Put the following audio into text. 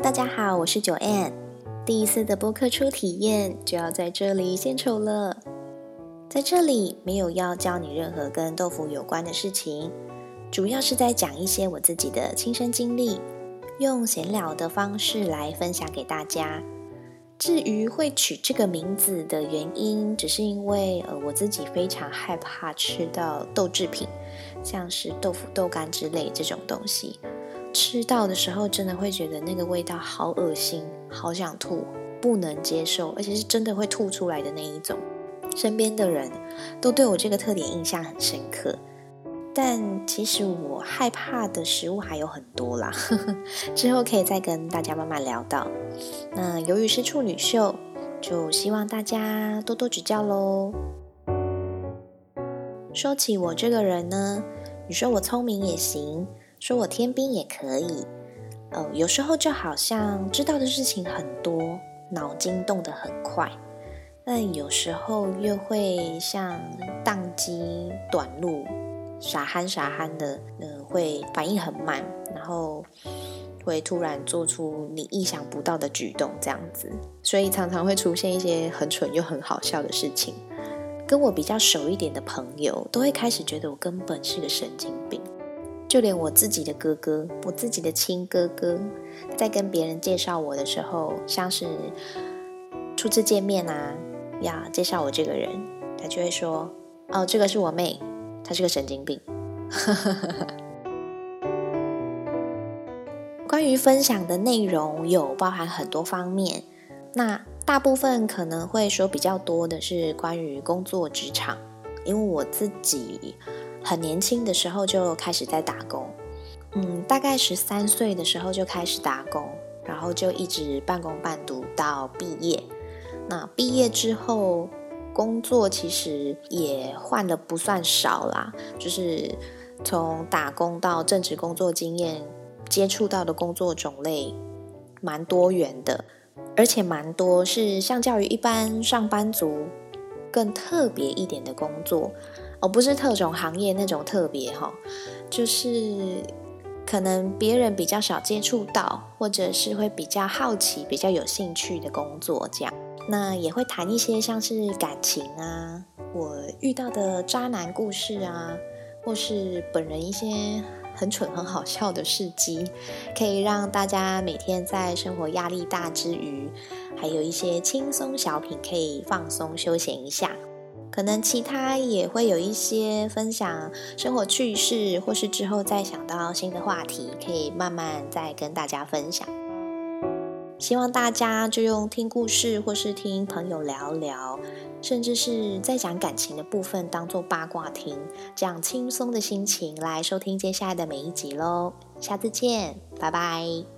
大家好，我是九 N。第一次的播客初体验就要在这里献丑了。在这里没有要教你任何跟豆腐有关的事情，主要是在讲一些我自己的亲身经历，用闲聊的方式来分享给大家。至于会取这个名字的原因，只是因为呃我自己非常害怕吃到豆制品，像是豆腐、豆干之类这种东西。吃到的时候，真的会觉得那个味道好恶心，好想吐，不能接受，而且是真的会吐出来的那一种。身边的人都对我这个特点印象很深刻，但其实我害怕的食物还有很多啦，之后可以再跟大家慢慢聊到。那由于是处女秀，就希望大家多多指教喽。说起我这个人呢，你说我聪明也行。说我天兵也可以，呃，有时候就好像知道的事情很多，脑筋动得很快，但有时候又会像宕机短路，傻憨傻憨的，呃，会反应很慢，然后会突然做出你意想不到的举动，这样子，所以常常会出现一些很蠢又很好笑的事情。跟我比较熟一点的朋友，都会开始觉得我根本是个神经病。就连我自己的哥哥，我自己的亲哥哥，在跟别人介绍我的时候，像是初次见面啊，要介绍我这个人，他就会说：“哦，这个是我妹，她是个神经病。”关于分享的内容有包含很多方面，那大部分可能会说比较多的是关于工作职场，因为我自己。很年轻的时候就开始在打工，嗯，大概十三岁的时候就开始打工，然后就一直半工半读到毕业。那毕业之后，工作其实也换的不算少啦，就是从打工到正职工作经验，接触到的工作种类蛮多元的，而且蛮多是相较于一般上班族更特别一点的工作。哦，不是特种行业那种特别哈，就是可能别人比较少接触到，或者是会比较好奇、比较有兴趣的工作这样。那也会谈一些像是感情啊，我遇到的渣男故事啊，或是本人一些很蠢很好笑的事迹，可以让大家每天在生活压力大之余，还有一些轻松小品可以放松休闲一下。可能其他也会有一些分享生活趣事，或是之后再想到新的话题，可以慢慢再跟大家分享。希望大家就用听故事，或是听朋友聊聊，甚至是在讲感情的部分当做八卦听，这样轻松的心情来收听接下来的每一集喽。下次见，拜拜。